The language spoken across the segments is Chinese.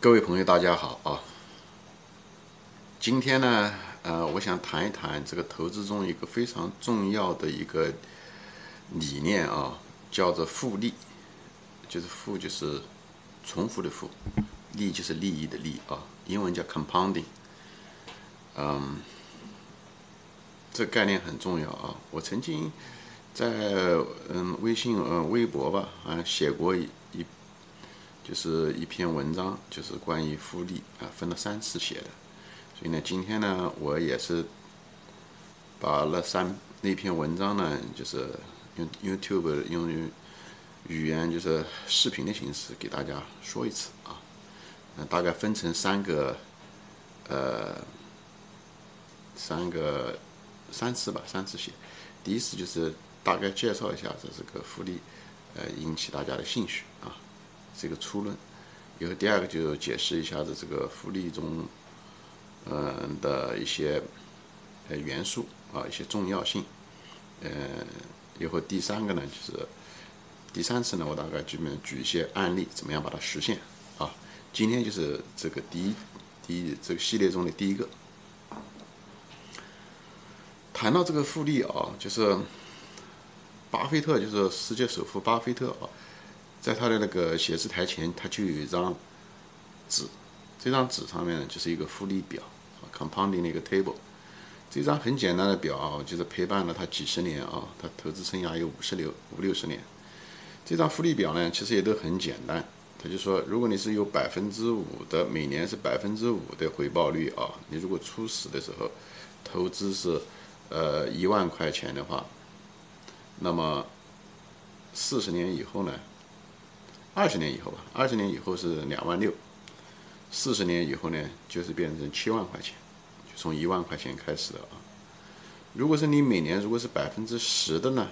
各位朋友，大家好啊！今天呢，呃，我想谈一谈这个投资中一个非常重要的一个理念啊，叫做复利，就是复就是重复的复，利就是利益的利啊，英文叫 compounding。嗯，这概念很重要啊！我曾经在嗯微信呃微博吧啊写过一。就是一篇文章，就是关于复利啊，分了三次写的。所以呢，今天呢，我也是把那三那篇文章呢，就是用 YouTube 用语言，就是视频的形式给大家说一次啊。那大概分成三个，呃，三个三次吧，三次写。第一次就是大概介绍一下这是个复利，呃，引起大家的兴趣啊。这个初论，以后第二个就解释一下子这个复利中，嗯的一些呃元素啊，一些重要性，呃，以后第三个呢就是第三次呢，我大概基本举一些案例，怎么样把它实现啊？今天就是这个第一第一这个系列中的第一个，谈到这个复利啊，就是巴菲特，就是世界首富巴菲特啊。在他的那个写字台前，他就有一张纸，这张纸上面呢就是一个复利表，compounding 的一个 table。这张很简单的表啊，就是陪伴了他几十年啊，他投资生涯有五十六五六十年。这张复利表呢，其实也都很简单。他就说，如果你是有百分之五的每年是百分之五的回报率啊，你如果初始的时候投资是呃一万块钱的话，那么四十年以后呢？二十年以后吧，二十年以后是两万六，四十年以后呢，就是变成七万块钱，就从一万块钱开始的啊。如果是你每年如果是百分之十的呢，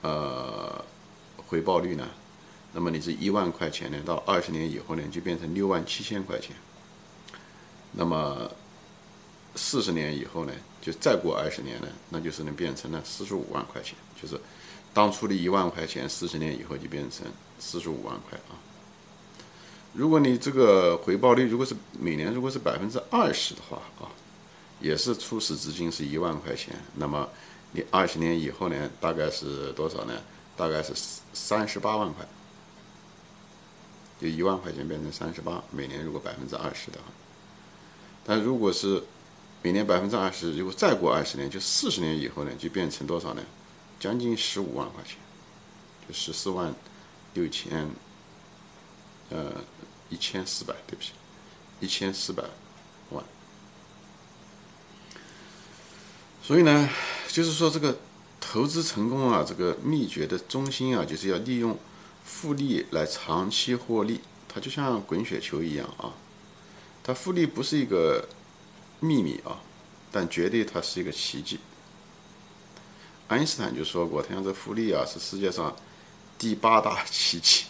呃，回报率呢，那么你这一万块钱呢，到二十年以后呢，就变成六万七千块钱。那么四十年以后呢，就再过二十年呢，那就是能变成了四十五万块钱，就是当初的一万块钱，四十年以后就变成。四十五万块啊！如果你这个回报率如果是每年如果是百分之二十的话啊，也是初始资金是一万块钱，那么你二十年以后呢，大概是多少呢？大概是三十八万块，就一万块钱变成三十八，每年如果百分之二十的话，但如果是每年百分之二十，如果再过二十年，就四十年以后呢，就变成多少呢？将近十五万块钱，就十四万。六千，呃，一千四百，对不起，一千四百万。所以呢，就是说这个投资成功啊，这个秘诀的中心啊，就是要利用复利来长期获利。它就像滚雪球一样啊，它复利不是一个秘密啊，但绝对它是一个奇迹。爱因斯坦就说过，他讲这复利啊，是世界上。第八大奇迹，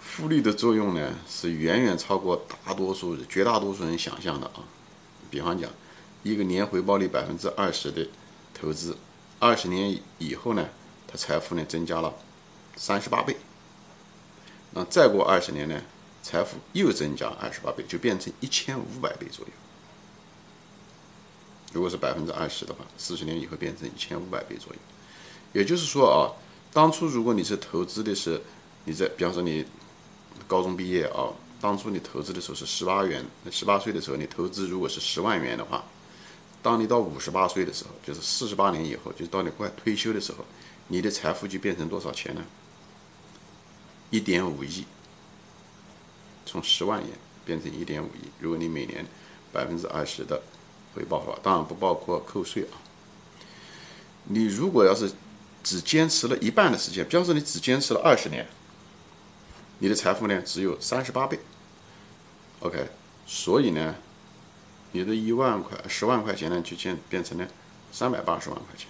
复利的作用呢是远远超过大多数绝大多数人想象的啊。比方讲，一个年回报率百分之二十的投资，二十年以后呢，他财富呢增加了三十八倍。那再过二十年呢，财富又增加二十八倍，就变成一千五百倍左右。如果是百分之二十的话，四十年以后变成一千五百倍左右。也就是说啊。当初如果你是投资的是，你在比方说你高中毕业啊，当初你投资的时候是十八元，十八岁的时候你投资如果是十万元的话，当你到五十八岁的时候，就是四十八年以后，就是到你快退休的时候，你的财富就变成多少钱呢？一点五亿，从十万元变成一点五亿。如果你每年百分之二十的回报的话，当然不包括扣税啊。你如果要是只坚持了一半的时间，比方说你只坚持了二十年，你的财富呢只有三十八倍。OK，所以呢，你的一万块、十万块钱呢就变变成了三百八十万块钱，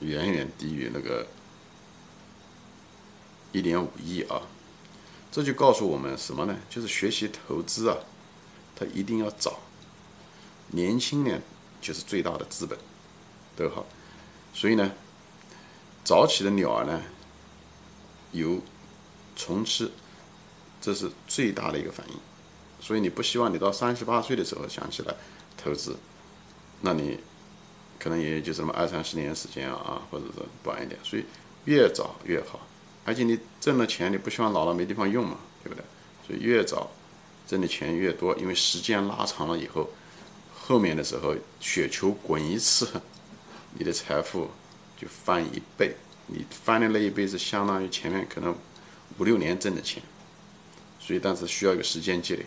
远远低于那个一点五亿啊。这就告诉我们什么呢？就是学习投资啊，它一定要早，年轻呢就是最大的资本，都好。所以呢。早起的鸟儿呢，有虫吃，这是最大的一个反应。所以你不希望你到三十八岁的时候想起来投资，那你可能也就这么二三十年时间啊，或者是短一点。所以越早越好，而且你挣了钱，你不希望老了没地方用嘛，对不对？所以越早挣的钱越多，因为时间拉长了以后，后面的时候雪球滚一次，你的财富就翻一倍。你翻的那一倍是相当于前面可能五六年挣的钱，所以但是需要一个时间积累。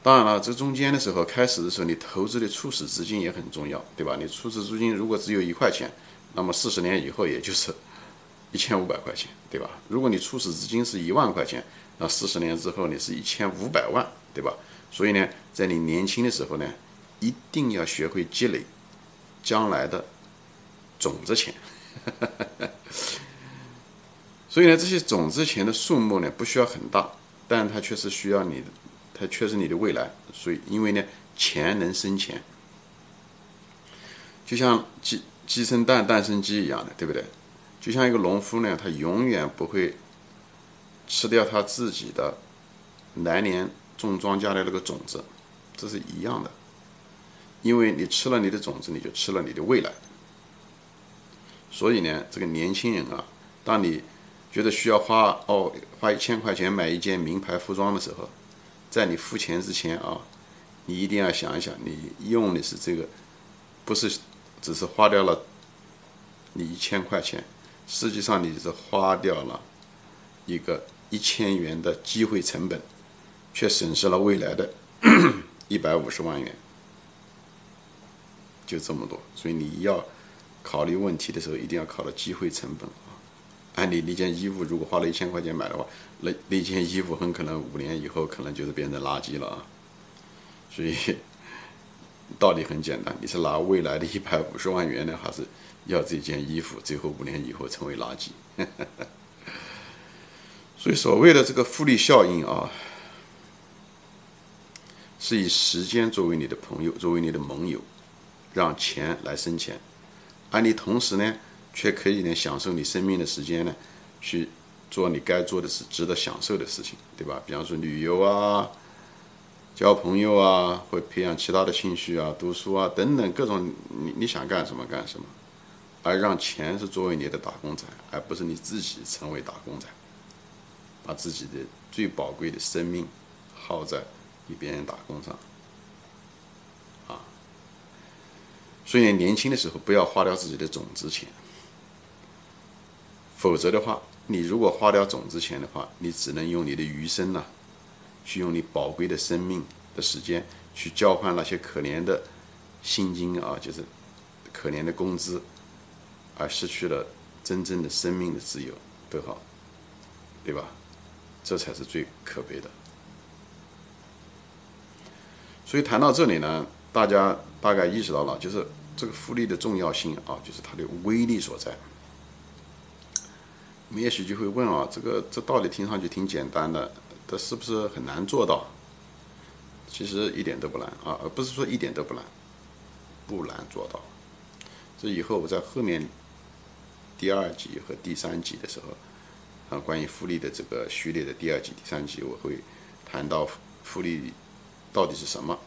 当然了，这中间的时候，开始的时候，你投资的初始资金也很重要，对吧？你初始资金如果只有一块钱，那么四十年以后也就是 一千五百块钱，对吧？如果你初始资金是一万块钱，那四十年之后你是一千五百万，对吧？所以呢，在你年轻的时候呢，一定要学会积累将来的种子钱。所以呢，这些种子钱的数目呢，不需要很大，但它确实需要你的。它确实你的未来，所以因为呢，钱能生钱，就像鸡鸡生蛋，蛋生鸡一样的，对不对？就像一个农夫呢，他永远不会吃掉他自己的来年种庄稼的那个种子，这是一样的。因为你吃了你的种子，你就吃了你的未来。所以呢，这个年轻人啊，当你觉得需要花哦花一千块钱买一件名牌服装的时候，在你付钱之前啊，你一定要想一想，你用的是这个，不是只是花掉了你一千块钱，实际上你是花掉了一个一千元的机会成本，却损失了未来的 一百五十万元，就这么多。所以你要考虑问题的时候，一定要考虑机会成本啊。按你那件衣服，如果花了一千块钱买的话，那那件衣服很可能五年以后可能就是变成垃圾了啊。所以道理很简单，你是拿未来的一百五十万元呢，还是要这件衣服最后五年以后成为垃圾？所以所谓的这个复利效应啊，是以时间作为你的朋友，作为你的盟友，让钱来生钱，而你同时呢？却可以呢享受你生命的时间呢，去做你该做的事，值得享受的事情，对吧？比方说旅游啊，交朋友啊，或培养其他的兴趣啊，读书啊等等各种你你想干什么干什么，而让钱是作为你的打工仔，而不是你自己成为打工仔，把自己的最宝贵的生命耗在给别人打工上。啊，所以年轻的时候不要花掉自己的种子钱。否则的话，你如果花掉种子钱的话，你只能用你的余生呐，去用你宝贵的生命的时间去交换那些可怜的薪金啊，就是可怜的工资，而失去了真正的生命的自由，都好，对吧？这才是最可悲的。所以谈到这里呢，大家大概意识到了，就是这个复利的重要性啊，就是它的威力所在。我们也许就会问啊，这个这道理听上去挺简单的，这是不是很难做到？其实一点都不难啊，而不是说一点都不难，不难做到。这以后我在后面第二集和第三集的时候，啊，关于复利的这个序列的第二集、第三集，我会谈到复利到底是什么，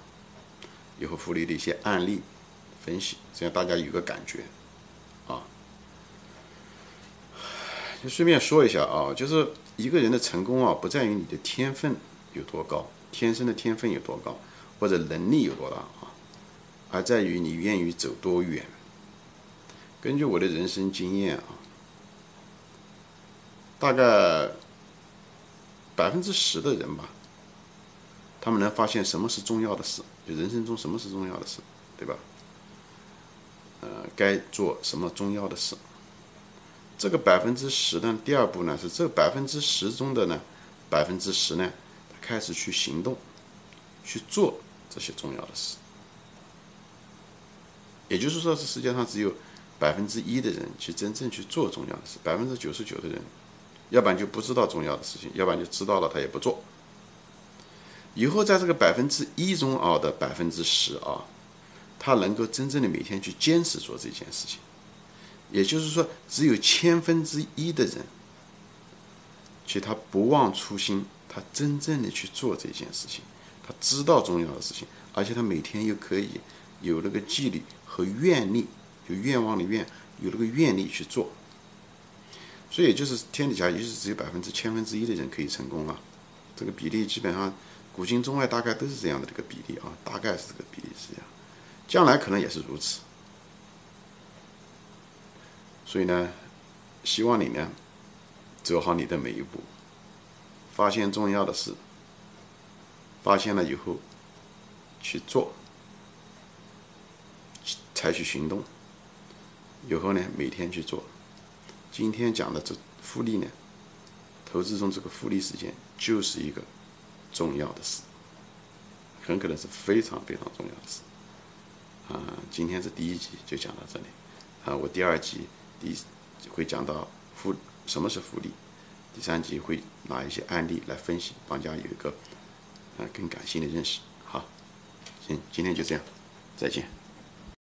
以后复利的一些案例分析，这样大家有个感觉。啊就顺便说一下啊，就是一个人的成功啊，不在于你的天分有多高，天生的天分有多高，或者能力有多大啊，而在于你愿意走多远。根据我的人生经验啊，大概百分之十的人吧，他们能发现什么是重要的事，就人生中什么是重要的事，对吧？呃，该做什么重要的事。这个百分之十呢，第二步呢是这百分之十中的呢百分之十呢，他开始去行动，去做这些重要的事。也就是说，是世界上只有百分之一的人去真正去做重要的事，百分之九十九的人，要不然就不知道重要的事情，要不然就知道了他也不做。以后在这个百分之一中啊的百分之十啊，他能够真正的每天去坚持做这件事情。也就是说，只有千分之一的人其实他不忘初心，他真正的去做这件事情，他知道重要的事情，而且他每天又可以有那个纪律和愿力，就愿望的愿，有那个愿力去做。所以就是天底下也是只有百分之千分之一的人可以成功啊，这个比例基本上古今中外大概都是这样的这个比例啊，大概是这个比例是这样，将来可能也是如此。所以呢，希望你呢。走好你的每一步，发现重要的事，发现了以后去做，采取行动，以后呢每天去做。今天讲的这复利呢，投资中这个复利时间就是一个重要的事，很可能是非常非常重要的事。啊，今天是第一集就讲到这里，啊，我第二集第会讲到复。什么是复利？第三集会拿一些案例来分析，帮大家有一个啊更感性的认识。好，行，今天就这样，再见。